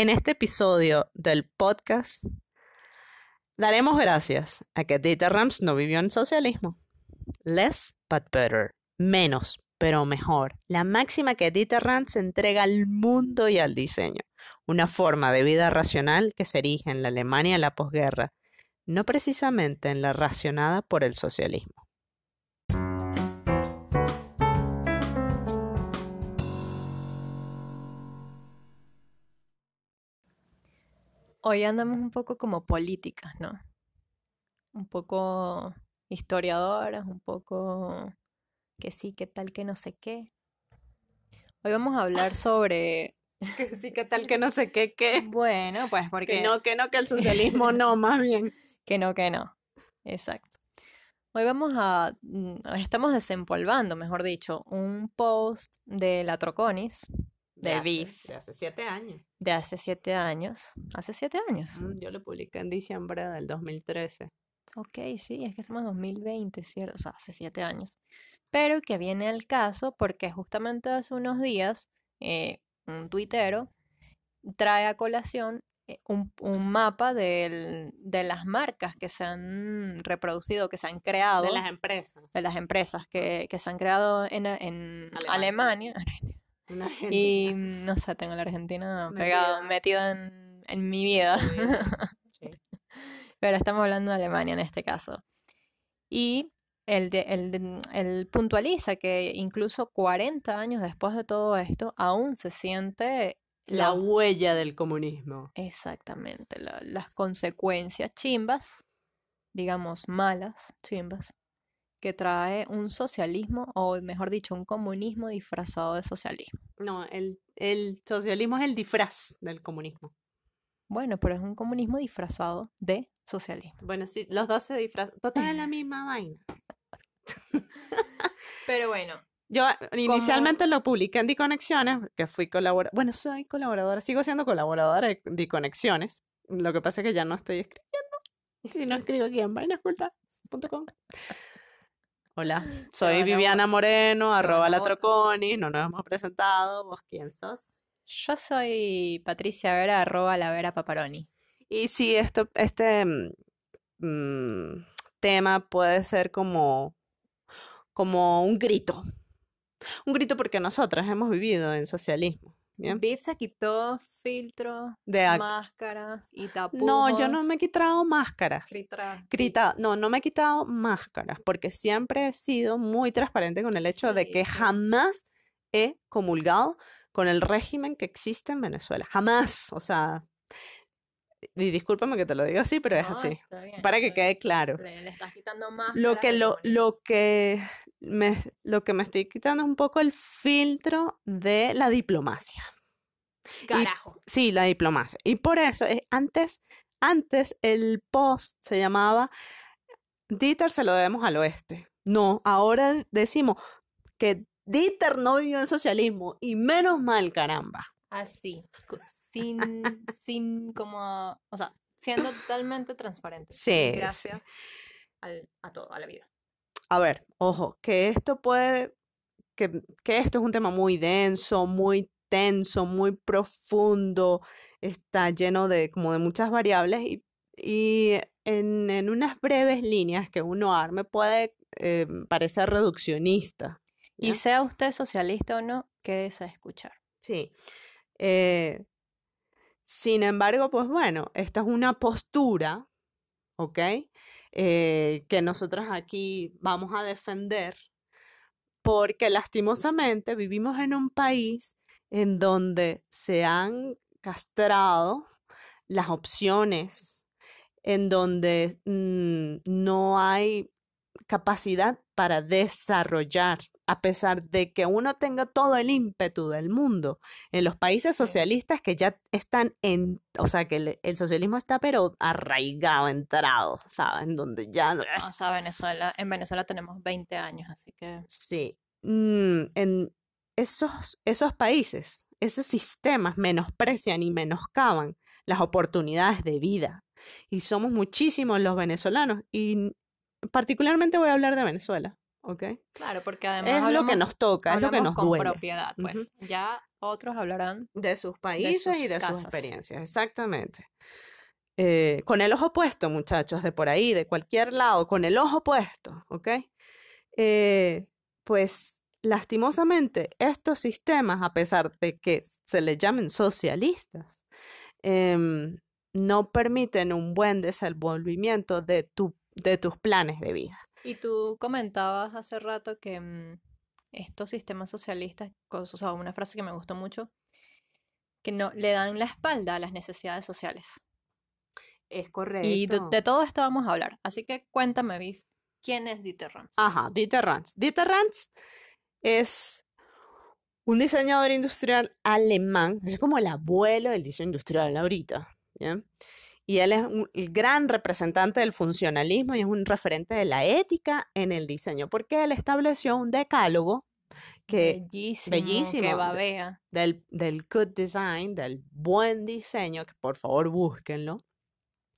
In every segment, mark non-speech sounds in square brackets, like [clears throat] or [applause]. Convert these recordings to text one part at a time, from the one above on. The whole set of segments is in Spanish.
En este episodio del podcast daremos gracias a que Dieter Rams no vivió en socialismo. Less but better. Menos, pero mejor. La máxima que Dieter Rams entrega al mundo y al diseño. Una forma de vida racional que se erige en la Alemania de la posguerra, no precisamente en la racionada por el socialismo. Hoy andamos un poco como políticas, ¿no? Un poco historiadoras, un poco que sí, que tal, que no sé qué. Hoy vamos a hablar sobre... [laughs] Que sí, que tal, que no sé qué, qué. Bueno, pues porque... Que no, que no, que el socialismo [laughs] no, más bien. Que no, que no. Exacto. Hoy vamos a... mm, Estamos desempolvando, mejor dicho, un post de la Troconis, de hace- Beef, De hace siete años. de hace siete años. ¿Hace siete años? Mm, Yo lo publiqué en diciembre del 2013. Ok, sí, es que estamos en 2020, ¿cierto? O sea, hace siete años. Pero que viene al caso porque justamente hace unos días eh, un tuitero trae a colación eh, un, un mapa del- de las marcas que se han reproducido, que se han creado, De las empresas. de las empresas que, que se han creado en, en Alemania. [laughs] Una Y no sé, tengo la Argentina pegada, Metida. metida en, en mi vida. Sí. [laughs] Pero estamos hablando de Alemania en este caso. Y él, de- él puntualiza que incluso 40 años después de todo esto, aún se siente La la- huella del comunismo. exactamente la- las consecuencias chimbas, digamos malas, chimbas, que trae un socialismo, o mejor dicho, un comunismo disfrazado de socialismo. No, el, el socialismo es el disfraz del comunismo. Bueno, pero es un comunismo disfrazado de socialismo. Bueno, sí, los dos se disfrazan. Total es la misma vaina. [laughs] Pero bueno, Yo inicialmente lo publiqué en Diconexiones, que fui colaboradora. Bueno, soy colaboradora, sigo siendo colaboradora de Diconexiones. Lo que pasa es que ya no estoy escribiendo. Y no escribo aquí en vainascultas.com. Hola, [laughs] soy Viviana Moreno, arroba la. Troconis, no nos hemos presentado. ¿Vos quién sos? yo soy Patricia Vera, arroba la Vera Paparoni. Y sí, esto, este mm, mm, tema puede ser como, como un grito. Un grito porque nosotras hemos vivido en socialismo. ¿Bien? Biff se quitó filtros, De máscaras y No, yo no tapujos. me he quitado máscaras. No, no me he quitado máscaras porque siempre he sido muy transparente con el hecho de que sí. jamás he comulgado con el régimen que existe en Venezuela. Jamás. O sea, y discúlpame que te lo diga así, pero es así. está bien, Para que bien. quede claro. Le, le estás quitando más. Lo que, lo, lo que me, lo que me estoy quitando es un poco el filtro de la diplomacia. Carajo. Sí, la diplomacia. Y por eso, eh, antes, antes el post se llamaba Dieter se lo debemos al oeste. No, ahora decimos que Dieter no vivió en socialismo y menos mal, caramba. Así. co- Sin, [laughs] sin como. O sea, siendo totalmente transparente. Sí, sí. Gracias al- a todo, a la vida. A ver, ojo, que esto puede, que, que esto es un tema muy denso, muy tenso, muy profundo, está lleno de como de muchas variables y, y en, en unas breves líneas que uno arme puede eh, parecer reduccionista. Y sea usted socialista o no, quédese a escuchar. Sí. Eh, sin embargo, pues bueno, esta es una postura, ¿ok? Eh, que nosotros aquí vamos a defender porque lastimosamente vivimos en un país en donde se han castrado las opciones, en donde mm, no hay capacidad para desarrollar, a pesar de que uno tenga todo el ímpetu del mundo. En los países socialistas que ya están en, o sea, que el, el socialismo está pero arraigado, entrado, ¿sabes? En donde ya... O sea, Venezuela, en Venezuela tenemos 20 años, así que Sí. Mm, en esos, esos países, esos sistemas menosprecian y menoscaban las oportunidades de vida. Y somos muchísimos los venezolanos. Y particularmente voy a hablar de Venezuela. ¿Ok? Claro, porque además Es lo que nos toca, es lo que nos con duele. propiedad, pues. Ya otros hablarán. De sus países y sus de sus experiencias, exactamente. Eh, con el ojo puesto, muchachos, de por ahí, de cualquier lado, con el ojo puesto, ¿ok? Eh, pues lastimosamente estos sistemas, a pesar de que se les llamen socialistas, em, no permiten un buen desenvolvimiento de, tu, de tus planes de vida. Y tú comentabas hace rato que mm, estos sistemas socialistas, o sea, una frase que me gustó mucho, que no le dan la espalda a las necesidades sociales. Es Y de, de todo esto vamos a hablar. Así que cuéntame, Biff, ¿quién es Dieter Rams? Ajá, Dieter Rams. Dieter Rams es un diseñador industrial alemán, es como el abuelo del diseño industrial ahorita, ¿bien? Y él es un- el gran representante del funcionalismo y es un referente de la ética en el diseño, porque él estableció un decálogo que bellísimo, bellísimo, que babea. del, del good design, del buen diseño, que por favor búsquenlo.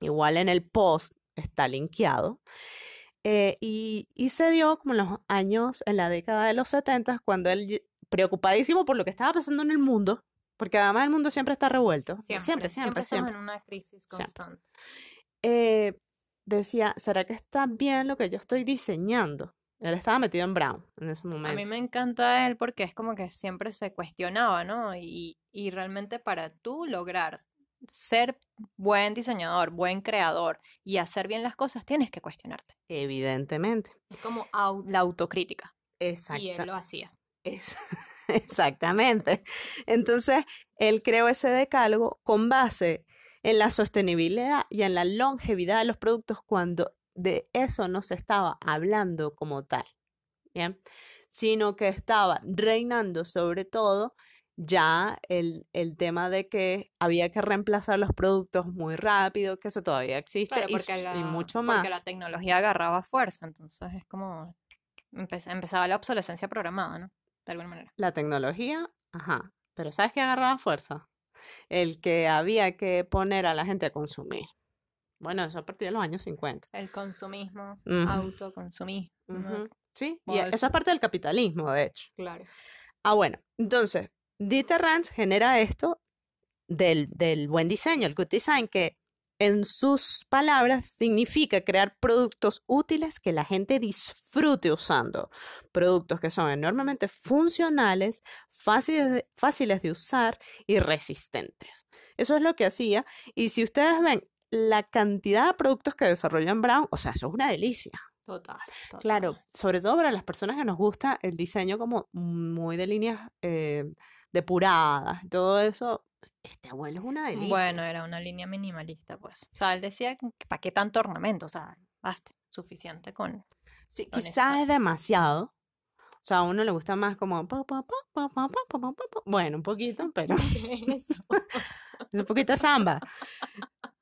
Igual en el post está linkeado. Eh, y, y se dio como en los años, en la década de los 70, cuando él, preocupadísimo por lo que estaba pasando en el mundo, porque además el mundo siempre está revuelto. Siempre, siempre, siempre. estamos siempre. en una crisis Siempre. constante. Eh, decía, ¿será que está bien lo que yo estoy diseñando? Él estaba metido en Brown en ese A momento. mí me encanta él porque es como que siempre se cuestionaba, ¿no? Y, y realmente para tú lograr ser buen diseñador, buen creador y hacer bien las cosas, tienes que cuestionarte. Evidentemente. Es como au- la autocrítica. Y Exacta- él lo hacía. Es- [laughs] [laughs] exactamente. Entonces, él creó ese decálogo con base en la sostenibilidad y en la longevidad de los productos cuando de eso no se estaba hablando como tal, ¿bien? Sino que estaba reinando sobre todo ya el, el tema de que había que reemplazar los productos muy rápido, que eso todavía existe Claro, y, porque, mucho porque más. la tecnología agarraba fuerza, entonces es como empe- empezaba la obsolescencia programada, ¿no? De alguna manera. La tecnología, ajá. Pero ¿sabes qué agarraba fuerza? El que había que poner a la gente a consumir. Bueno, eso a partir de los años 50. El consumismo, autoconsumismo. Sí, y eso es parte del capitalismo, de hecho. Claro. Ah, bueno, entonces, Dieter Rams genera esto del, del buen diseño, el good design, que en sus palabras significa crear productos útiles que la gente disfrute usando. Productos que son enormemente funcionales, fáciles de, fáciles de usar y resistentes. Eso es lo que hacía. Y si ustedes ven la cantidad de productos que desarrollan Brown, o sea, eso es una delicia. Total, Claro, sobre todo para las personas que nos gusta el diseño como muy de líneas eh, depuradas, todo eso, este abuelo es una delicia. Bueno, era una línea minimalista, pues. O sea, él decía, ¿para qué tanto ornamento? O sea, basta, suficiente con... Sí, quizás es demasiado. O sea, a uno le gusta más como... Bueno, un poquito, [laughs] pero... [laughs] es un poquito samba.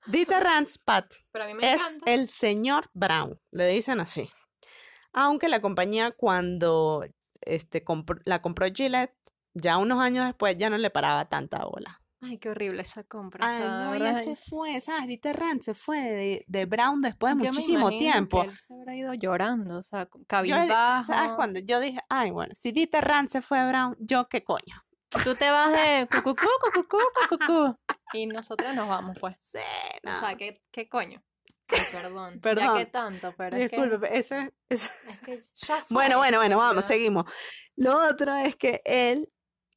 Dieter Ranspat es encanta. el señor Brown, le dicen así. Aunque la compañía cuando este, la compró Gillette, ya unos años después ya no le paraba tanta bola. Ay, qué horrible esa compra. Ay, no, verdad, ya se fue, ¿sabes? Dieter Rams se fue de, de Brown después de yo me muchísimo que tiempo. él se habrá ido llorando, o sea, Yo, cabizbajo. ¿sabes? Cuando yo dije, ay, bueno, si Dieter Rams se fue de Brown, yo qué coño. Tú te vas de cucucú, cucucú, cucucú. Y nosotros nos vamos, pues. Sí, O sea, no, ¿qué, qué coño? Ay, perdón. [laughs] Ya Perdón. que tanto, pero es que, Disculpe, eso es- eso- es que ya [laughs] Bueno, fue, bueno, bueno, vamos, seguimos. Lo otro es que él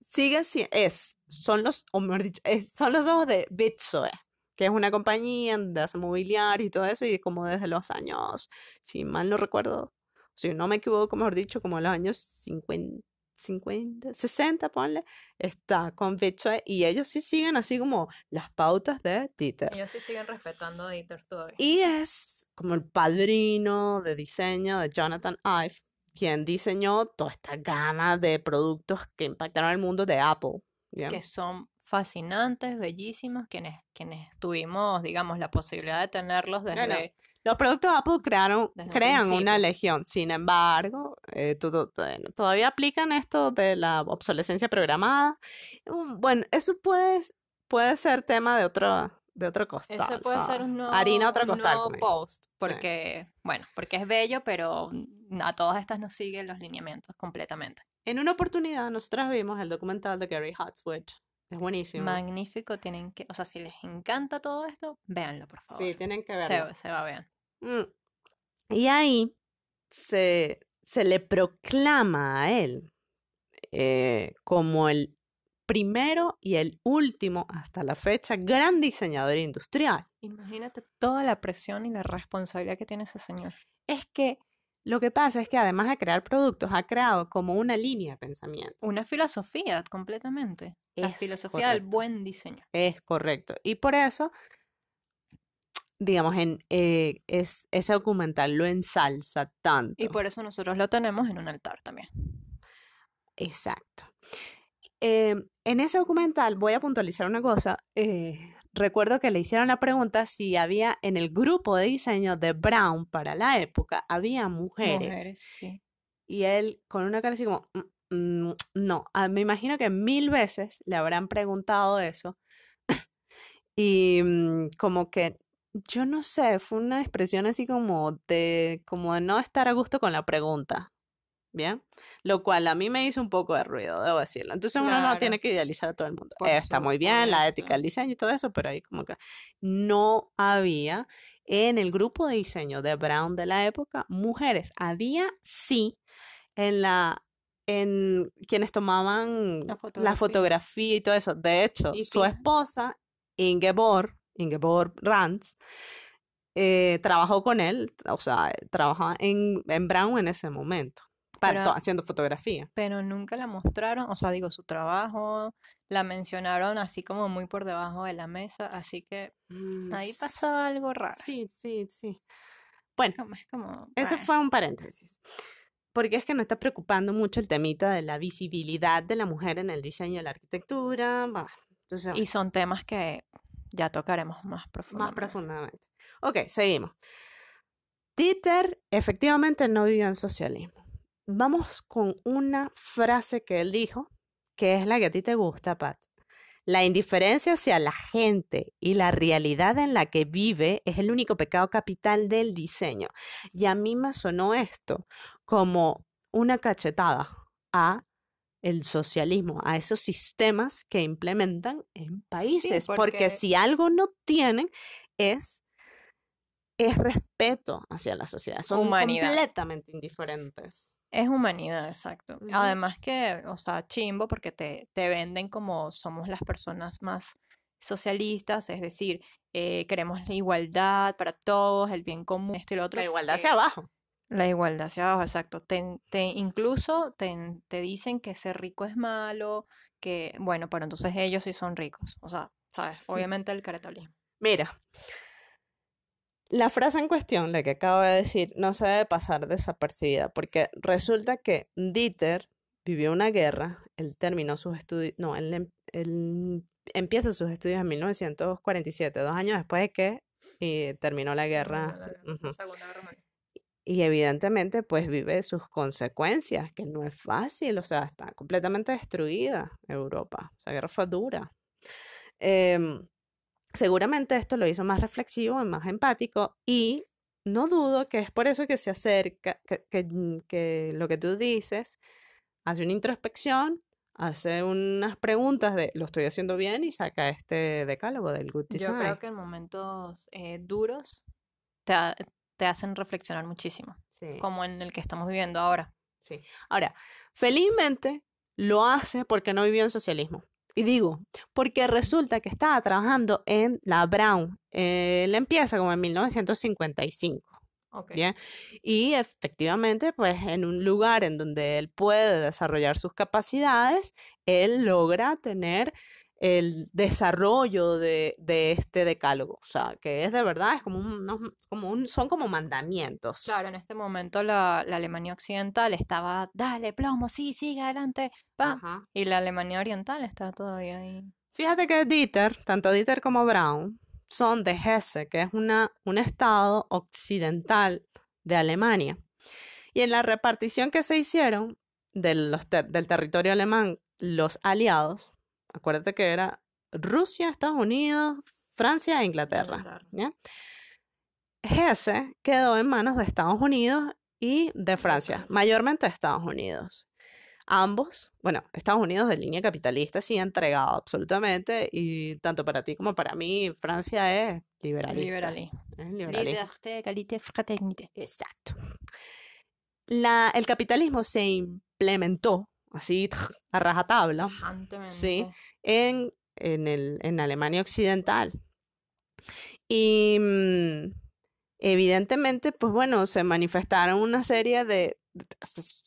sigue siendo, es, son los, o mejor dicho, es- son los ojos de Bitsoe, que es una compañía de hace mobiliario y todo eso, y como desde los años, si mal no recuerdo, si no me equivoco, mejor dicho, como los años 50, 50, 60, ponle, está con Bitsoe, y ellos sí siguen así como las pautas de Dieter. Ellos sí siguen respetando a Dieter todavía. Y es como el padrino de diseño de Jonathan Ive, quien diseñó toda esta gama de productos que impactaron el mundo de Apple. ¿ya? que son fascinantes, bellísimos, quienes, quienes tuvimos, digamos, la posibilidad de tenerlos desde... Bueno, Los productos de Apple crearon, Desde un crean una legión. Sin embargo, eh, todo- todavía aplican esto de la obsolescencia programada. Mm, Bueno, eso puede, puede ser tema de otro, de otro costal. Ese puede ser un nuevo, Harina otro un costal. nuevo dicen. post, porque, bueno, porque es bello, pero a todas estas no siguen los lineamientos completamente. En una oportunidad, nosotras vimos el documental de Gary Hatswood. Es buenísimo. Magnífico, tienen que, o sea, si les encanta todo esto, véanlo, por favor. Sí, tienen que verlo. se va bien. Mm. Y ahí se, se le proclama a él eh, como el primero y el último, hasta la fecha, gran diseñador industrial. Imagínate toda la presión y la responsabilidad que tiene ese señor. Es que lo que pasa es que además de crear productos, ha creado como una línea de pensamiento. Una filosofía completamente. La Es filosofía del buen diseño. Es correcto. Y por eso, digamos, en eh, es, ese documental lo ensalza tanto. Y por eso nosotros lo tenemos en un altar también. Exacto. Eh, en ese documental voy a puntualizar una cosa. eh, recuerdo que le hicieron la pregunta si había en el grupo de diseño de Brown para la época, había mujeres. Mujeres, sí. Y él con una cara así como, "Mm, mm, no, Ah, me imagino que mil veces le habrán preguntado eso. [laughs] y mm, como que, yo no sé, fue una expresión así como de, como de no estar a gusto con la pregunta. Bien, lo cual a mí me hizo un poco de ruido, debo decirlo. Entonces uno no tiene que idealizar a todo el mundo. Está muy bien la ética del diseño y todo eso, pero ahí como que no había en el grupo de diseño de Brown de la época mujeres. Había sí en la en quienes tomaban La la fotografía. y todo eso. De hecho, Y su esposa Ingeborg, Ingeborg Rantz, eh, trabajó con él, o sea, trabajaba en, en Brown en ese momento, Pero- haciendo fotografía. Pero nunca la mostraron, o sea, digo, su trabajo, la mencionaron así como muy por debajo de la mesa, así que ahí pasó algo raro. Sí, sí, sí. Bueno, Como- es como, bueno, fue un paréntesis. Porque es que nos está preocupando mucho el temita de la visibilidad de la mujer en el diseño de la arquitectura. bah, entonces, Y son temas que ya tocaremos más más profundamente. profundamente. Ok, seguimos. Dieter efectivamente no vivió en socialismo. Vamos con una frase que él dijo, que es la que a ti te gusta, Pat. La indiferencia hacia la gente y la realidad en la que vive es el único pecado capital del diseño. Y a mí me sonó esto como una cachetada a el socialismo, a esos sistemas que implementan en países, porque porque- si algo no tienen es es respeto hacia la sociedad, son Humanidad. completamente indiferentes. Es humanidad, exacto. Además que, o sea, chimbo porque te, te venden como somos las personas más socialistas, es decir, eh, queremos la igualdad para todos, el bien común, esto y lo otro. La igualdad hacia abajo. La igualdad hacia abajo, exacto. Te, te- incluso te, te dicen que ser rico es malo, que, bueno, pero entonces ellos sí son ricos. O sea, ¿sabes? Obviamente el caretarismo. Mira, la frase en cuestión, la que acabo de decir, no se debe pasar desapercibida, porque resulta que Dieter vivió una guerra, él terminó sus estudios, no, él, em- él empieza sus estudios en 1947, dos años después de que eh, terminó la guerra. Y evidentemente, pues vive sus consecuencias, que no es fácil, o sea, está completamente destruida Europa. Esa guerra fue dura. Em, seguramente esto lo hizo más reflexivo y más empático, y no dudo que es por eso que se acerca, que, que- mm, que lo que tú dices, hace una introspección, hace unas preguntas de lo estoy haciendo bien y saca este decálogo del Good Yo Design. creo que en momentos eh, duros te, ha- te hacen reflexionar muchísimo, Sí. como en el que estamos viviendo ahora. Sí. Ahora, felizmente lo hace porque no vivió en socialismo. Y digo, porque resulta que estaba trabajando en la Brown. Él empieza como en 1955. Bien. Y efectivamente, pues en un lugar en donde él puede desarrollar sus capacidades, él logra tener el desarrollo de, de este decálogo. O sea, que es de verdad, es como un, como un, son como mandamientos. Claro, en este momento la, la Alemania occidental estaba, dale, plomo, sí, sigue adelante, va. Y la Alemania oriental está todavía ahí. Fíjate que Dieter, tanto Dieter como Brown, son de Hesse, que es una, un estado occidental de Alemania. Y en la repartición que se hicieron de los ter- del territorio alemán, los aliados, acuérdate que era Rusia, Estados Unidos, Francia e Inglaterra. ¿ya? Hesse quedó en manos de Estados Unidos y de Francia, Francia. mayormente de Estados Unidos. Ambos, bueno, Estados Unidos de línea capitalista sí ha entregado absolutamente y tanto para ti como para mí Francia es liberalista. Liberalismo. es liberalismo. Exacto. La, el capitalismo se implementó así a rajatabla. Sí. en, en, el, en Alemania Occidental. Y mm, evidentemente, pues bueno, se manifestaron una serie de,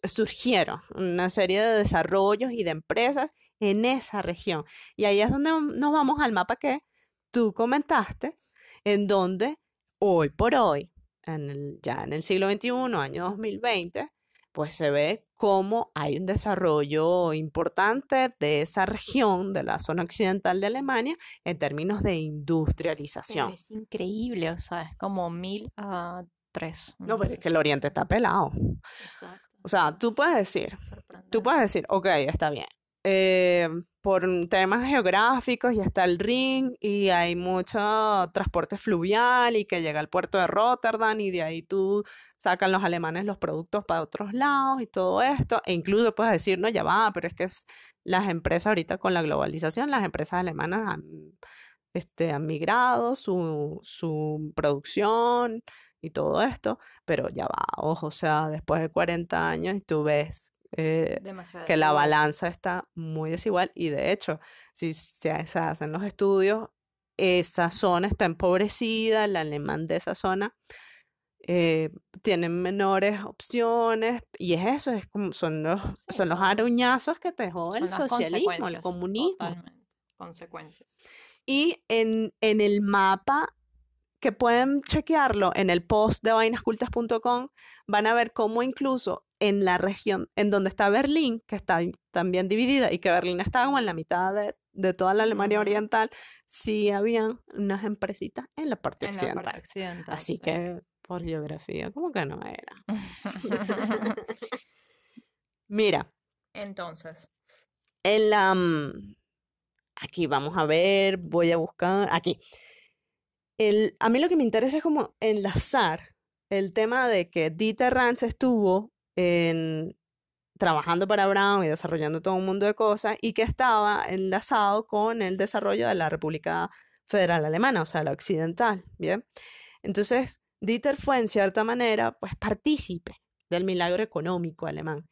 surgieron una serie de desarrollos y de empresas en esa región. Y ahí es donde nos vamos al mapa que tú comentaste, en donde hoy por hoy, en el- ya en el siglo XXI, año 2020, pues se ve cómo hay un desarrollo importante de esa región, de la zona occidental de Alemania, en términos de Pero industrialización. es increíble, o sea, es como mil a tres. No, pero es que el Oriente está pelado. Exacto. O sea, tú puedes decir, tú puedes decir, ok, está bien. Eh, por temas geográficos y está el Ring y hay mucho transporte fluvial y que llega al puerto de Rotterdam y de ahí tú sacan los alemanes los productos para otros lados y todo esto. E incluso puedes decir, no, ya va, pero es que las empresas ahorita con la globalización, las empresas alemanas han, este, migrado su, su producción y todo esto, pero ya va, ojo, o sea, después de 40 años y tú ves eh, que la balanza está muy desigual y de hecho, si se, se hacen los estudios, esa zona está empobrecida, el alemán de esa zona eh, tienen menores opciones y es eso, es como son los, Sí, son los aruñazos que te dejó el socialismo, el comunismo. Totalmente. Consecuencias. Y en, en el mapa, que pueden chequearlo en el post de vainascultas.com, van a ver cómo incluso en la región en donde está Berlín, que está también dividida, y que Berlín está como en la mitad de, de toda la Alemania oriental, sí habían unas empresitas en la parte En la parte occidental. occidental. Así sí. que por geografía, como que no era. [laughs] [laughs] Mira, Entonces, en la... mm, Aquí vamos a ver, voy a buscar, aquí. El, a mí lo que me interesa es como enlazar el tema de que Dieter Rance estuvo en, trabajando para Brown y desarrollando todo un mundo de cosas y que estaba enlazado con el desarrollo de la República Federal Alemana, o sea, la occidental, ¿bien? Entonces, Dieter fue en cierta manera, pues, partícipe del milagro económico alemán,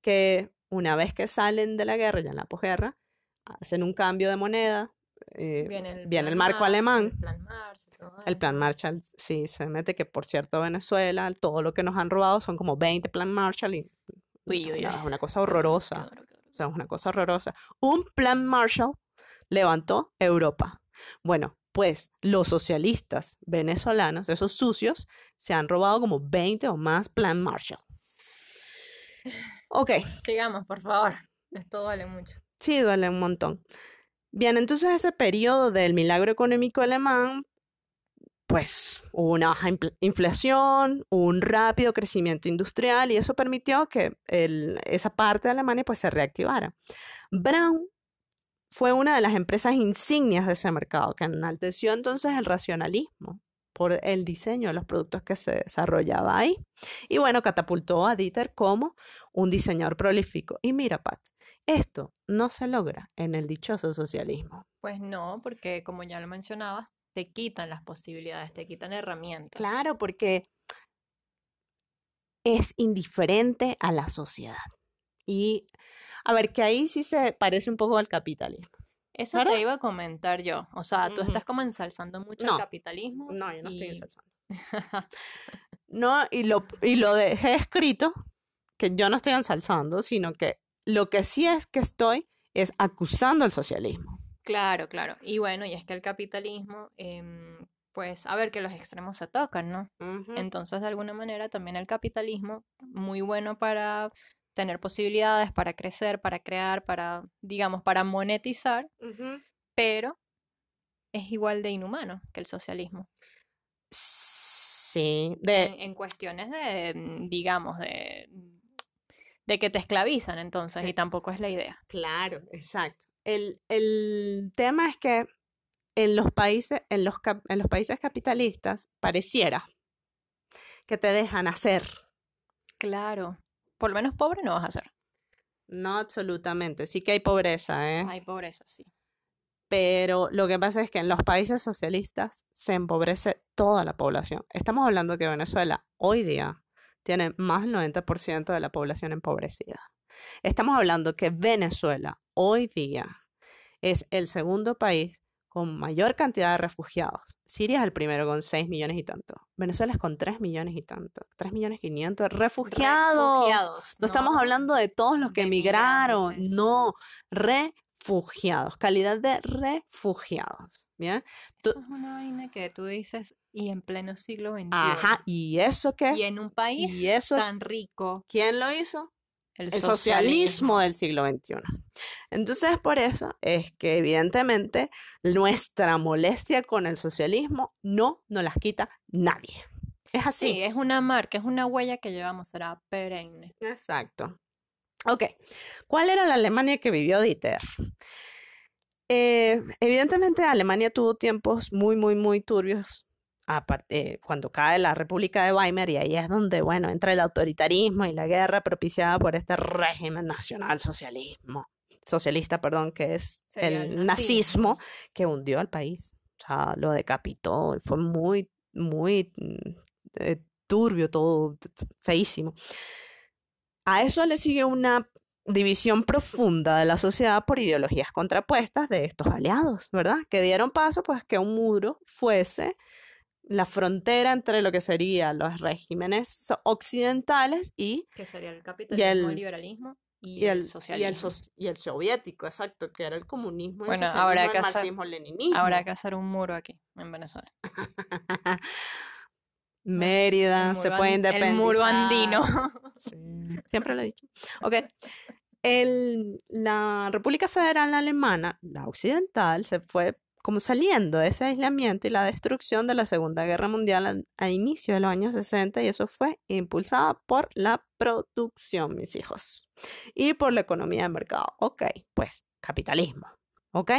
que una vez que salen de la guerra, ya en la posguerra, hacen un cambio de moneda, eh, viene el, viene el plan marco Mar- alemán, El plan Marshall, todo el plan esto. Marshall, sí, se mete que por cierto Venezuela, todo lo que nos han robado son como 20 plan Marshall y Uy, uy, no, uy. es una cosa qué horrorosa, qué o sea, es una cosa horrorosa. Un plan Marshall levantó Europa. Bueno, pues los socialistas venezolanos, esos sucios, se han robado como 20 o más plan Marshall. Ok, [laughs] Sigamos, por favor. Esto vale mucho. Sí, duele un montón. Bien, entonces ese periodo del milagro económico alemán, pues hubo una baja infl- inflación, un rápido crecimiento industrial y eso permitió que esa parte de Alemania pues se reactivara. Braun fue una de las empresas insignias de ese mercado que enalteció entonces el racionalismo por el diseño de los productos que se desarrollaba ahí. Y bueno, catapultó a Dieter como un diseñador prolífico. Y mira, Pat, esto no se logra en el dichoso socialismo. Pues no, porque como ya lo mencionabas, te quitan las posibilidades, te quitan herramientas. Claro, porque es indiferente a la sociedad. Y a ver, que ahí sí se parece un poco al capitalismo. Eso ¿Verdad? te iba a comentar yo. O sea, tú estás como ensalzando mucho No. el capitalismo. No, yo no estoy ensalzando. No, y lo, y lo dejé escrito, que yo no estoy ensalzando, sino que lo que sí es que estoy es acusando al socialismo. Claro, claro. Y bueno, y es que el capitalismo, em, pues, a ver que los extremos se tocan, ¿no? Entonces, de alguna manera, también el capitalismo, muy bueno para tener posibilidades, para crecer, para crear, para, digamos, para monetizar, pero es igual de inhumano que el socialismo. Sí, de, En, en cuestiones de, mm, digamos, de, de que te esclavizan, entonces, Sí. y tampoco es la idea. Claro, exacto. El, el tema es que en los países, en los, en los países capitalistas pareciera que te dejan hacer. Claro. Por lo menos pobre no vas a ser. No absolutamente, sí que hay pobreza, ¿eh? Hay pobreza, sí. Pero lo que pasa es que en los países socialistas se empobrece toda la población. Estamos hablando que Venezuela hoy día tiene más del 90% de la población empobrecida. Estamos hablando que Venezuela hoy día es el segundo país con mayor cantidad de refugiados. Siria es el primero con 6 millones y tanto. Venezuela es con 3 millones y tanto. 3 millones 500 refugiados. Refugiados, No estamos hablando de todos los que emigraron, migrantes. no, refugiados, calidad de refugiados, ¿bien? Tú- es una vaina que tú dices y en pleno siglo XXI. Ajá, ¿y eso qué? Y en un país ¿Y eso? tan rico, ¿Quién lo hizo? el, El socialismo del siglo XXI. Entonces, por eso es que evidentemente nuestra molestia con el socialismo no nos las quita nadie. Es así. Sí, es una marca, es una huella que llevamos, será perenne. Exacto. Ok, ¿cuál era la Alemania que vivió Dieter? Eh, evidentemente Alemania tuvo tiempos muy, muy, muy turbios apar- eh, cuando cae la República de Weimar y ahí es donde, bueno, entra el autoritarismo y la guerra propiciada por este régimen nacional socialismo, socialista, perdón, que es Sería el nazismo que hundió al país. O sea, lo decapitó, fue muy, muy mm, eh, turbio, todo feísimo. A eso le sigue una división profunda de la sociedad por ideologías contrapuestas de estos aliados, ¿verdad? Que dieron paso, pues, que un muro fuese la frontera entre lo que serían los regímenes occidentales y, Que sería el capitalismo, el, el- liberalismo y, y el, el, y, socialismo. el, soc- y el soviético, exacto, que era el comunismo, y el Bueno, socialismo, habrá el que hacer- marxismo-leninismo. Habrá que hacer un muro aquí, en Venezuela. [laughs] Mérida, El se puede independizar. El muro andino. [laughs] Sí, siempre lo he dicho. Ok. El, la República Federal Alemana, la occidental, se fue como saliendo de ese aislamiento y la destrucción de la Segunda Guerra Mundial a, a inicio de los años 60 y eso fue impulsada por la producción, mis hijos, y por la economía de mercado. Ok, pues capitalismo. Ok.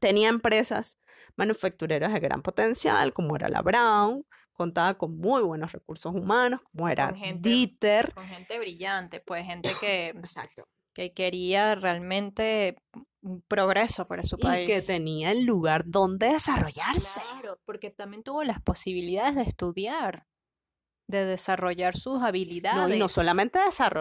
Tenía empresas manufactureras de gran potencial, como era la Brown, contaba con muy buenos recursos humanos, como era Con gente- Dieter. Con gente brillante, pues gente que, [coughs] Exacto. que quería realmente un progreso para su Y país. que tenía el lugar donde desarrollarse. Claro, porque también tuvo las posibilidades de estudiar, de desarrollar sus habilidades. No, y no solamente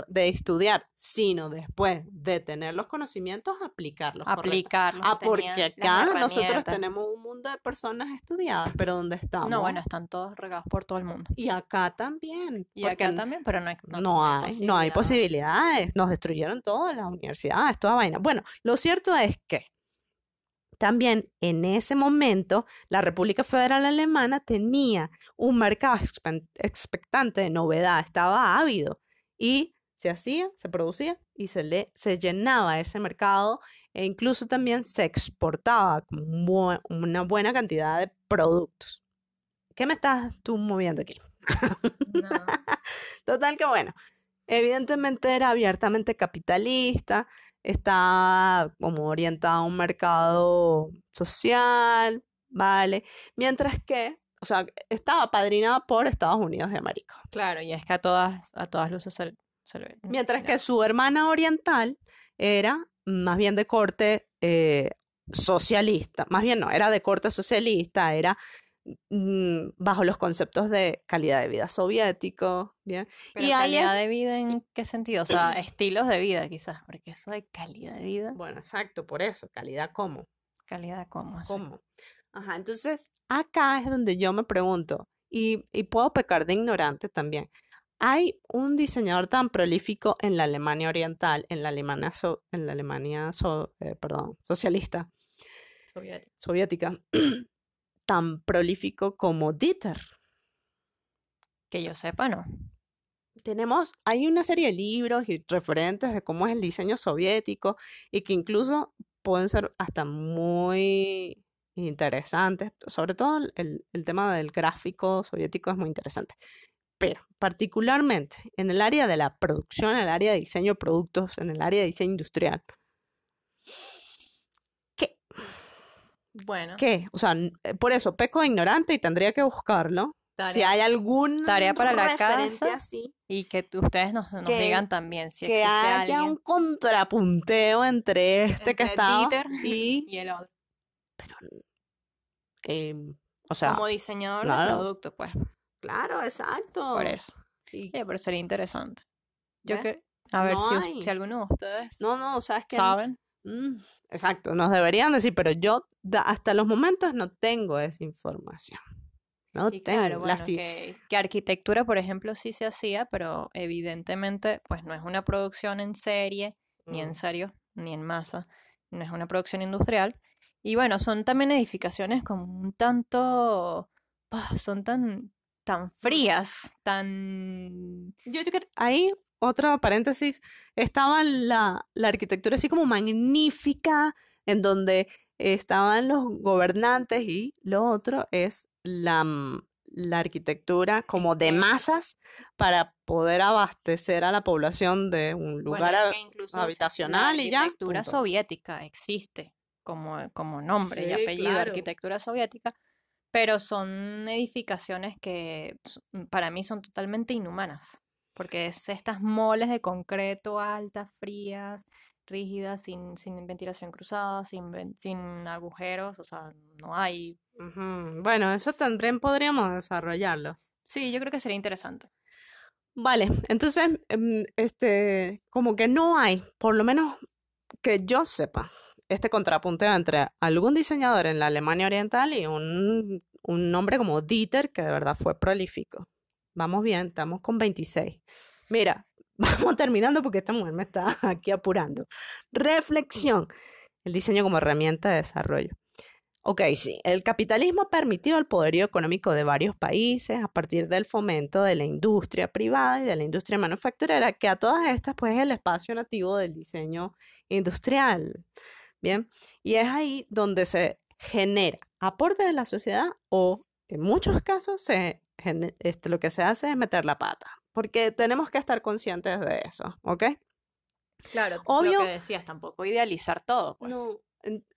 de, estudiar, sino después de tener los conocimientos, aplicarlos. aplicarlos. Ah, que porque acá nosotros tenemos un mundo de personas estudiadas, pero ¿dónde estamos? No, bueno, están todos regados por todo el mundo. Y acá también. Y acá también, pero no hay, No, no hay, no hay posibilidades. Nos destruyeron todas las universidades, toda vaina. Bueno, lo cierto es que también en ese momento la República Federal Alemana tenía un mercado expectante de novedad, estaba ávido y se hacía, se producía y se, le, se llenaba ese mercado e incluso también se exportaba una buena cantidad de productos. ¿Qué me estás tú moviendo aquí? No. [laughs] Total que bueno, evidentemente era abiertamente capitalista, estaba como orientado a un mercado social, ¿vale? Mientras que, o sea, estaba padrinada por Estados Unidos de América. Claro, y es que a todas, a todas luces se, se le ve. Mientras que su hermana oriental era más bien de corte eh, socialista, más bien no, era de corte socialista, era bajo los conceptos de calidad de vida soviético, ¿bien? Pero y calidad de vida en qué sentido? O sea, estilos de vida quizás, porque eso de calidad de vida, Bueno, exacto, por eso, calidad cómo, calidad de cómo. sí. Ajá, entonces acá es donde yo me pregunto, y, y puedo pecar de ignorante también. Hay un diseñador tan prolífico en la Alemania Oriental, en la Alemania, so- en la Alemania so- eh, perdón, socialista, soviética, tan prolífico como Dieter. Que yo sepa, no. Tenemos, hay una serie de libros y referentes de cómo es el diseño soviético y que incluso pueden ser hasta muy interesantes, sobre todo el- el, tema del gráfico soviético es muy interesante. Pero particularmente en el área de la producción, en el área de diseño de productos, en el área de diseño industrial, Bueno, ¿Qué? O sea, eh, por eso peco de ignorante y tendría que buscarlo. Si hay algún tarea para la casa. así, y que ustedes nos, nos que- digan también si que existe haya alguien un contrapunteo entre este que está y, [laughs] y el otro. em, o sea, Como diseñador claro. de producto, pues, claro, exacto. por eso. Y- Sí, pero sería interesante. Yo ¿Ves? que, a ver No si, si alguno de ustedes no, no, o sea, es que saben. Mm, exacto, nos deberían decir, pero yo da- hasta los momentos no tengo esa información. No Y tengo. claro, bueno, que, que arquitectura, por ejemplo, sí se hacía, pero evidentemente, pues no es una producción en serie, ni en Mm. serio, ni en masa, no es una producción industrial. Y bueno, son también edificaciones como un tanto, son tan, tan frías, tan... Yo, creo- ahí, otro paréntesis, estaba la, la arquitectura así como magnífica, en donde estaban los gobernantes y lo otro es la, mm, la arquitectura como de masas para poder abastecer a la población de un lugar la habitacional y ya. arquitectura soviética existe como, como nombre y apellido, claro. arquitectura soviética, pero son edificaciones que s- para mí son totalmente inhumanas, porque es estas moles de concreto altas, frías, rígidas, sin, sin ventilación cruzada, sin, sin agujeros, o sea, no hay... Bueno, eso también podríamos desarrollarlo. Sí, yo creo que sería interesante. Vale, entonces, em, este, como que no hay, por lo menos que yo sepa, este contrapunteo entre algún diseñador en la Alemania Oriental y un, un hombre como Dieter, que de verdad fue prolífico. Vamos bien, estamos con 26. Mira, [laughs] vamos terminando porque esta mujer me está [laughs] aquí apurando. Reflexión, el diseño como herramienta de desarrollo. Ok, sí, el capitalismo ha permitido el poderío económico de varios países a partir del fomento de la industria privada y de la industria manufacturera, que a todas estas pues es el espacio nativo del diseño industrial. Bien, y es ahí donde se genera aporte de la sociedad o en muchos casos se, este, lo que se hace es meter la pata, porque tenemos que estar conscientes de eso, ¿ok? Claro, Obvio- lo que decías, tampoco idealizar todo, pues. No,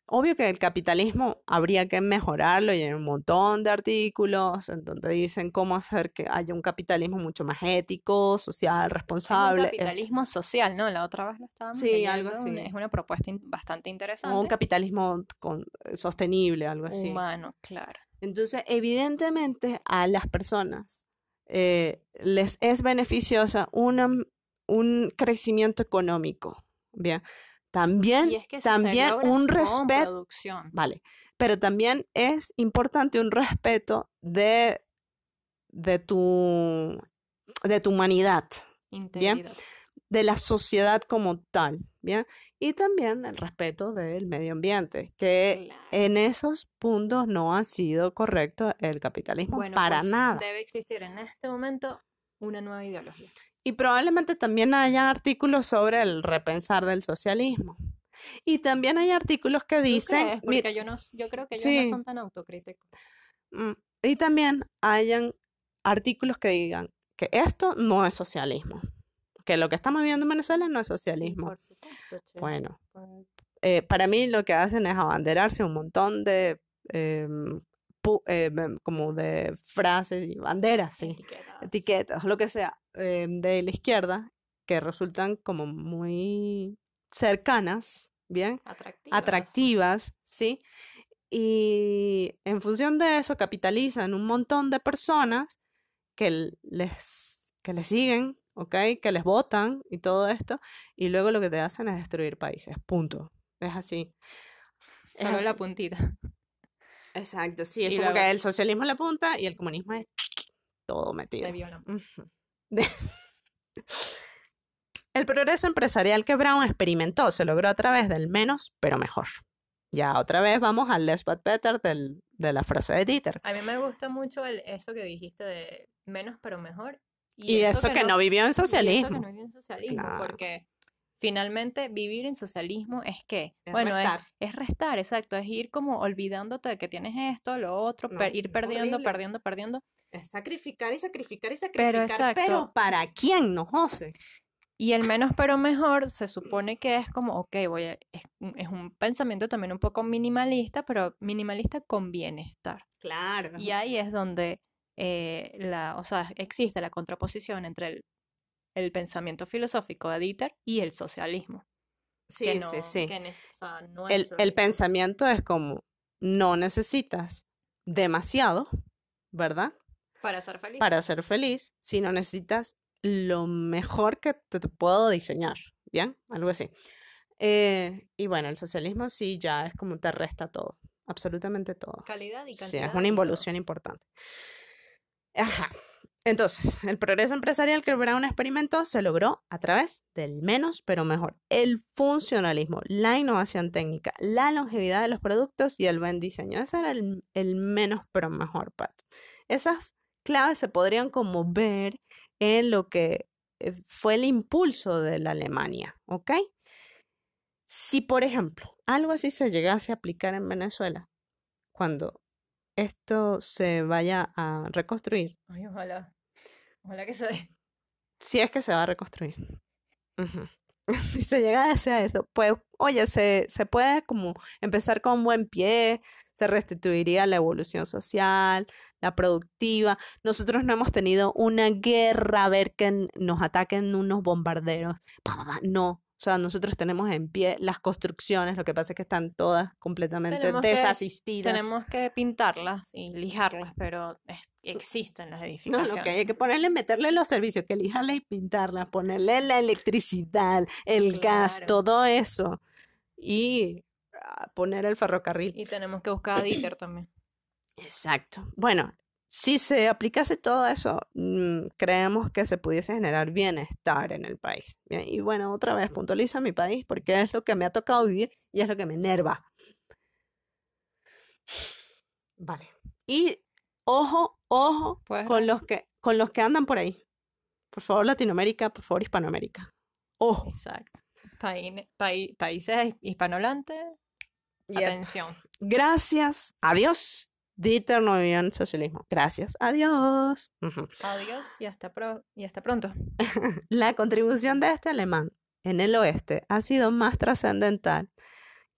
obvio que el capitalismo habría que mejorarlo y hay un montón de artículos en donde dicen cómo hacer que haya un capitalismo mucho más ético, social, Es un responsable, esto. capitalismo social, ¿no? La otra vez lo estábamos Sí, algo un- así. Es una propuesta in- bastante o un interesante. capitalismo con- sostenible, algo así. Humano, claro. Entonces, evidentemente a las personas eh, les es beneficiosa una, un crecimiento económico, ¿bien? También, Y es que eso se también un con respeto, vale, pero también es importante un respeto de, de tu, de tu humanidad, Integridad. de la sociedad como tal, ¿bien? Y también el respeto del medio ambiente, que Claro. en esos puntos no ha sido correcto el capitalismo Bueno, para pues, nada. Debe existir en este momento una nueva ideología. Y probablemente también haya artículos sobre el repensar del socialismo. Y también hay artículos que ¿Tú dicen, crees? mi- Porque yo, no, yo creo que ellos Sí. no son tan autocríticos. mm, y también hayan artículos que digan que esto no es socialismo, que lo que estamos viviendo en Venezuela no es socialismo. Por supuesto, che. Bueno, eh, para mí lo que hacen es abanderarse un montón de em, em, como de frases y banderas, sí, etiquetas. etiquetas, lo que sea, em, de la izquierda que resultan como muy cercanas, ¿bien? Atractivas. Atractivas, ¿sí? Y en función de eso capitalizan un montón de personas que les, que les siguen, ¿ok? Que les votan y todo esto, y luego lo que te hacen es destruir países, punto. Es así. Es Solo la así. puntita. Exacto, sí, es Y como luego- que el socialismo es la punta y el comunismo es todo metido. Te violan. [laughs] El progreso empresarial que Brown experimentó se logró a través del menos pero mejor. Ya otra vez vamos al less but better del- de la frase de Dieter. A mí me gusta mucho el, eso que dijiste de menos pero mejor. Y, eso, que, no, vivió en y eso que socialismo. no vive en socialismo, Claro. porque finalmente vivir en socialismo es que, Es bueno, es- restar. Es, restar, exacto, es ir como olvidándote de que tienes esto, lo otro, No, per- ir perdiendo, horrible. perdiendo, perdiendo. Es sacrificar y sacrificar y sacrificar. Pero, exacto. ¿para quién, no, José? Y el menos pero mejor se [clears throat] supone que es como, ok, voy a, es, es un pensamiento también un poco minimalista, pero minimalista con bienestar. Claro. Y ahí es donde eh, la, o sea, existe la contraposición entre el, el pensamiento filosófico de Dieter y el socialismo. Sí, que no, sí, sí. que o sea, no El, es el pensamiento es como, no necesitas demasiado, ¿verdad? Para ser feliz. Para ser feliz, sino necesitas lo mejor que te, te puedo diseñar, ¿bien? Algo así. Eh, y bueno, el socialismo sí ya es como te resta todo, absolutamente todo. Calidad y Sí, cantidad. es y una involución importante. Ajá. Entonces, [laughs] el progreso empresarial que Brown experimentó se logró a través del menos pero mejor, el funcionalismo, la innovación técnica, la longevidad de los productos y el buen diseño. Ese era el, el menos pero mejor, Pat. Esas claves se podrían como ver en lo que eh, fue el impulso de la Alemania, ¿ok? Si, por ejemplo, algo así se llegase a aplicar en Venezuela, cuando esto se vaya a reconstruir, Ay, ojalá. Ojalá que se dé. si es que se va a reconstruir. [laughs] Si se llegase a eso, pues, oye, se, se puede como empezar con buen pie, se restituiría la evolución social, la productiva. Nosotros no hemos tenido una guerra a ver que nos ataquen unos bombarderos. No. O sea, nosotros tenemos en pie las construcciones, lo que pasa es que están todas completamente Tenemos que- desasistidas. Tenemos que pintarlas y lijarlas, pero es- existen las No, edificaciones. lo que hay que ponerle, meterle los servicios, que lijarla y pintarla, ponerle la electricidad, el gas, todo eso. Y ah, poner el ferrocarril. Y tenemos que buscar a Dieter también. Exacto. Bueno, si se aplicase todo eso, mm, creemos que se pudiese generar bienestar en el país. Bien, Y bueno, otra vez puntualizo a mi país porque es lo que me ha tocado vivir y es lo que me enerva. Vale. Y ojo, ojo Pues, con los que, con los que andan por ahí. Por favor, Latinoamérica, por favor, Hispanoamérica. Ojo. Exacto. Paine- países hispanohablantes, Yep. atención. Gracias a Dios, Dieter no vivió en socialismo. Gracias a Dios. Ujú. Adiós y hasta, pro- y hasta pronto. [laughs] La contribución de este alemán en el oeste ha sido más trascendental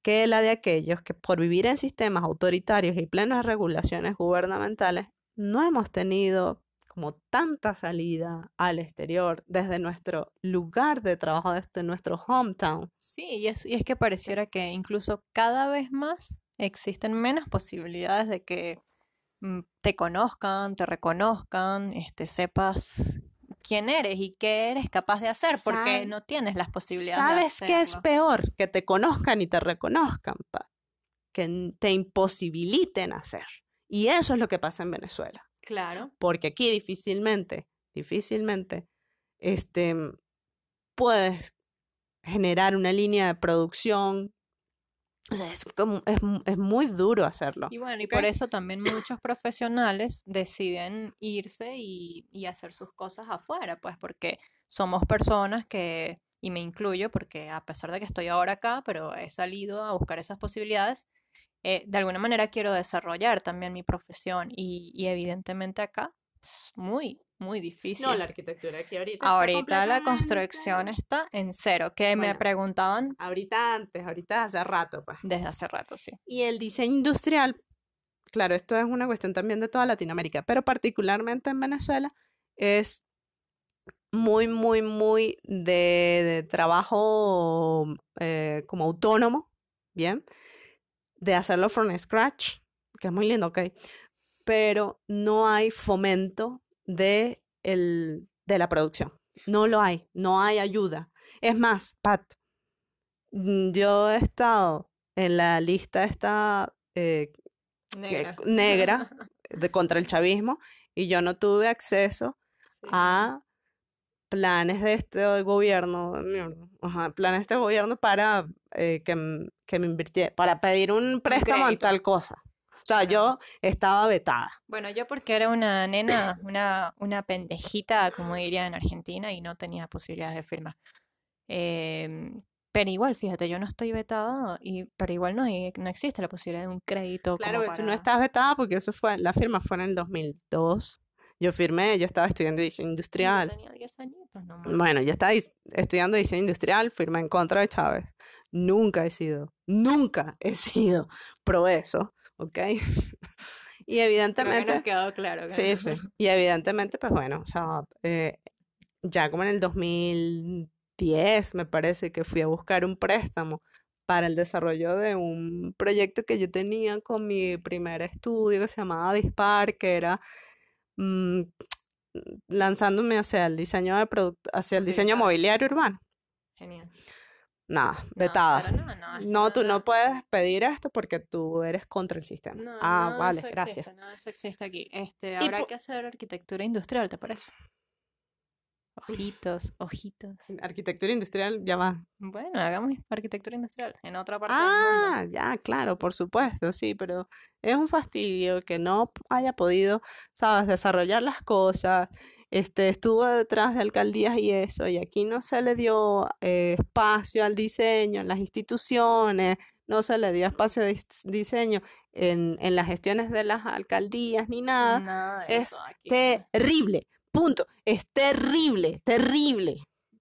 que la de aquellos que por vivir en sistemas autoritarios y plenas regulaciones gubernamentales no hemos tenido como tanta salida al exterior desde nuestro lugar de trabajo, desde nuestro hometown. Sí, y es, y es que pareciera que incluso cada vez más existen menos posibilidades de que mm, te conozcan, te reconozcan, este, sepas quién eres y qué eres capaz de hacer, porque no tienes las posibilidades de ¿Sabes qué es peor? Que te conozcan y te reconozcan, pa, que te imposibiliten hacer. Y eso es lo que pasa en Venezuela. Claro. porque aquí difícilmente, difícilmente, este, puedes generar una línea de producción. O sea, es, como- es, es muy duro hacerlo. Y bueno, y por eso también muchos profesionales deciden irse y, y hacer sus cosas afuera, pues porque somos personas que, y me incluyo porque a pesar de que estoy ahora acá, pero he salido a buscar esas posibilidades, eh, de alguna manera quiero desarrollar también mi profesión y, y evidentemente acá es muy, muy difícil. No, la arquitectura aquí ahorita. Ahorita la construcción está en cero, que me preguntaban Ahorita antes, ahorita hace rato, pues. desde hace rato, sí. Y el diseño industrial, claro, esto es una cuestión también de toda Latinoamérica, pero particularmente en Venezuela es muy, muy, muy de, de trabajo eh, como autónomo, ¿bien? De hacerlo from scratch, que es muy lindo, ok, pero no hay fomento de, el, de la producción. No lo hay, no hay ayuda. Es más, Pat, mm, yo he estado en la lista esta eh, Negra. negra [laughs] de contra el chavismo y yo no tuve acceso Sí. a planes de este gobierno, ajá, planes de este gobierno para eh, que, que me invirtiera, para pedir un préstamo en tal cosa. O sea, yo estaba vetada. Bueno, yo porque era una nena, una, una pendejita, como diría en Argentina, y no tenía posibilidades de firmar. Em, pero igual, fíjate, yo no estoy vetada, y, pero igual no, hay- no existe la posibilidad de un crédito Claro que tú no estabas vetada porque eso fue, la firma fue en el 2002 Yo firmé, yo estaba estudiando diseño Yo industrial. tenía 10 añitos nomás. Bueno, yo estaba estudiando diseño industrial, firmé en contra de Chávez. Nunca he sido, nunca he sido pro eso, ¿ok? [laughs] Y Creo que evidentemente... nos quedó claro. que Sí, no. sí. [laughs] Y evidentemente, pues bueno, o sea, eh, ya como en el 2010 me parece que fui a buscar un préstamo para el desarrollo de un proyecto que yo tenía con mi primer estudio que se llamaba Dispar, que era mm, lanzándome hacia el diseño de producto, hacia el diseño Dispar. mobiliario urbano. Genial. Nada, No, vetada. no, no, No, tú no puedes pedir esto porque tú eres contra el sistema. No, Ah, vale, eso gracias. existe, de eso existe aquí. Este, habrá que hacer arquitectura industrial, ¿te parece? Ojitos, ojitos. Arquitectura industrial, ya va. Bueno, hagamos arquitectura industrial en otra parte del mundo. Ah, ya, claro, por supuesto, sí, pero es un fastidio que no haya podido, sabes, desarrollar las cosas. Este, estuvo detrás de alcaldías y eso, y aquí no se le dio eh, espacio al diseño en las instituciones, no se le dio espacio de dis- diseño en, en las gestiones de las alcaldías ni nada. Nada de Es aquí. terrible, punto, es terrible, terrible.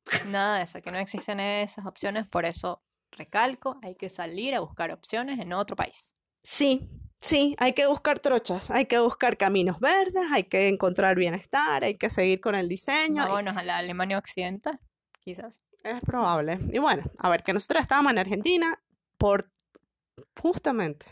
[laughs] Nada de eso, que no existen esas opciones, por eso recalco, hay que salir a buscar opciones en otro país. Sí, sí, hay que buscar trochas, hay que buscar caminos verdes, hay que encontrar bienestar, hay que seguir con el diseño. y Vámonos a la Alemania Occidental, quizás. Es probable. Y bueno, a ver, que nosotros estábamos en Argentina por justamente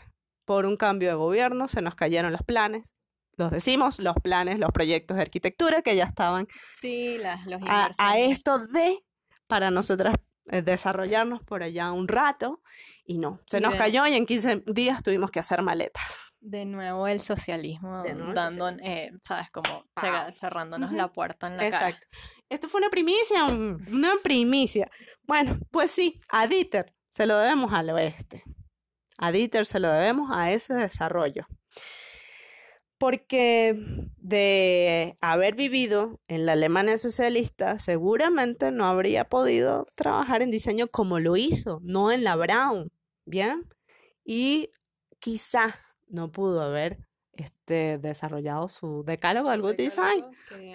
por un cambio de gobierno, se nos cayeron los planes. Los decimos, los planes, los proyectos de arquitectura que ya estaban Sí, las, los a, a esto de para nosotras eh, desarrollarnos por allá un rato y no, se nos cayó y en 15 días tuvimos que hacer maletas. De nuevo el socialismo el dando, eh, sabes, como cerrándonos la puerta en la cara. Exacto. Esto fue una primicia, un- una primicia. Bueno, pues sí, a Dieter se lo debemos al oeste. A Dieter se lo debemos a ese desarrollo. Porque de haber vivido en la Alemania socialista, seguramente no habría podido trabajar en diseño como lo hizo, no en la Brown, ¿bien? Y quizá no pudo haber este, desarrollado su decálogo del good design.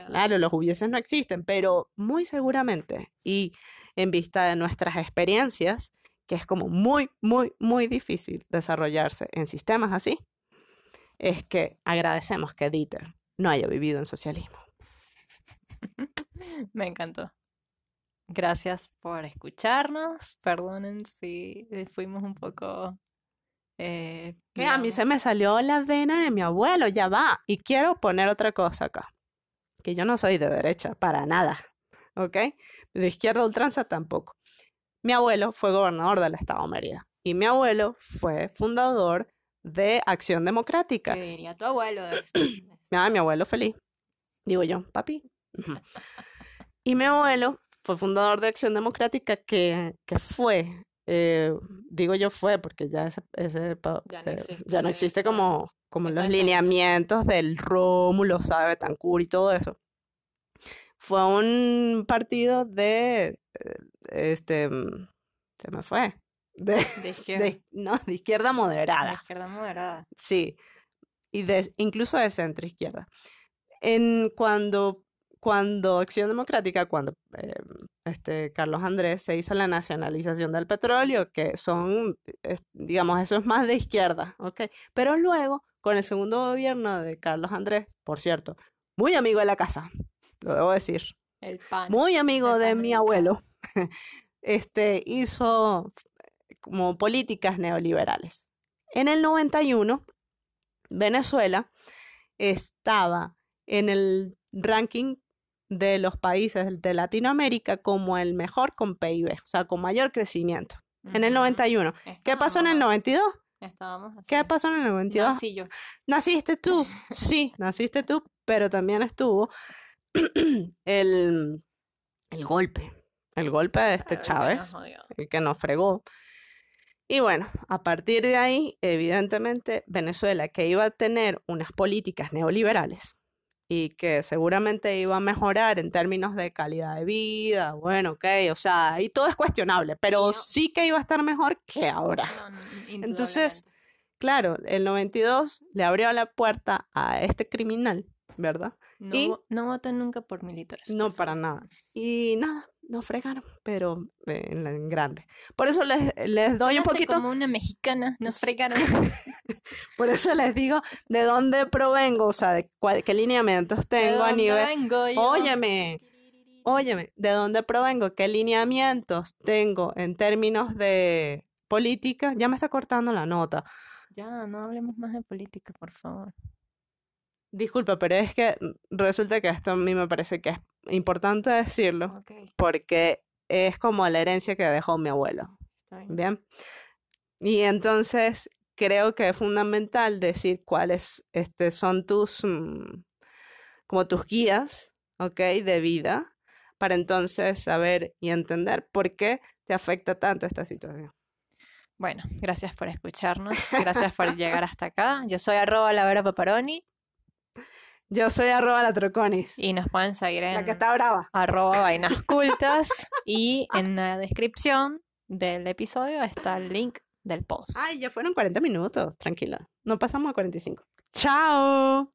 Claro, los hubieses no existen, pero muy seguramente y en vista de nuestras experiencias, que es como muy, muy, muy difícil desarrollarse en sistemas así, es que agradecemos que Dieter no haya vivido en socialismo. [laughs] Me encantó. Gracias por escucharnos. Perdonen si eh, fuimos un poco... eh, Que a mí se me salió la vena de mi abuelo, ya va. Y quiero poner otra cosa acá, que yo no soy de derecha, para nada, ¿ok? De izquierda ultranza tampoco. Mi abuelo fue gobernador del estado de Mérida y mi abuelo fue fundador de Acción Democrática. ¿Qué diría tu abuelo de [clears throat] esto? Ah, mi abuelo feliz. Digo yo, papi. Y mi abuelo fue fundador de Acción Democrática que, que fue, eh, digo yo fue, porque ya ese, ese Ya no eh, existe ya no existe como, como los lineamientos del Rómulo, sabe, Tancur y todo eso. Fue un partido de, eh, este, mm, se me fue, de, De [laughs] izquierda. de- no, de izquierda moderada. La izquierda moderada. Sí, y de, incluso de centro izquierda. En cuando, cuando Acción Democrática, cuando eh, este Carlos Andrés se hizo la nacionalización del petróleo, que son, eh, digamos, eso es más de izquierda, ¿ok? Pero luego, con el segundo gobierno de Carlos Andrés, por cierto, muy amigo de la casa, lo debo decir, El pan. muy amigo de mi abuelo, [laughs] este, hizo como políticas neoliberales. En el 91, Venezuela estaba en el ranking de los países de Latinoamérica como el mejor con PIB, o sea, con mayor crecimiento. En el Ujú. 91. ¿Qué pasó en el Estábamos- 92? Estábamos así. ¿Qué pasó en el 92? Nací yo. ¿Naciste tú? [laughs] Sí, naciste tú, pero también estuvo [clears throat] el, el golpe, el golpe de este El que Chávez, odió. el que nos fregó. Y bueno, a partir de ahí, evidentemente, Venezuela, que iba a tener unas políticas neoliberales y que seguramente iba a mejorar en términos de calidad de vida, bueno, ok, o sea, ahí todo es cuestionable, pero no- sí que iba a estar mejor que ahora. No, no, [laughs] Entonces. Claro, el 92 le abrió la puerta a este criminal, ¿verdad? No, Y- no voten nunca por militares. No, para nada. Y nada, nos fregaron, pero eh, en, grande. Por eso les, les doy un poquito, como una mexicana, nos fregaron. [laughs] por eso les digo de dónde provengo, o sea, de cuál, qué lineamientos tengo a ¿De dónde nivel... vengo yo? Óyeme, óyeme, de dónde provengo, qué lineamientos tengo en términos de política. Ya me está cortando la nota. Ya, no hablemos más de política, por favor. Disculpa, pero es que resulta que esto a mí me parece que es importante decirlo Ok, porque es como la herencia que dejó mi abuelo. bien. Bien. Y entonces creo que es fundamental decir cuáles este, son tus, mm, como tus guías, ¿ok? De vida, para entonces saber y entender por qué te afecta tanto esta situación. Bueno, gracias por escucharnos. [laughs] Gracias por llegar hasta acá. Yo soy arroba la Vera Paparoni Yo soy arroba la troconis, y nos pueden seguir la en que está brava. arroba [laughs] vainas cultas y en la descripción del episodio está el link del post. Ay, ya fueron 40 minutos, tranquila. No pasamos a 45. ¡Chao!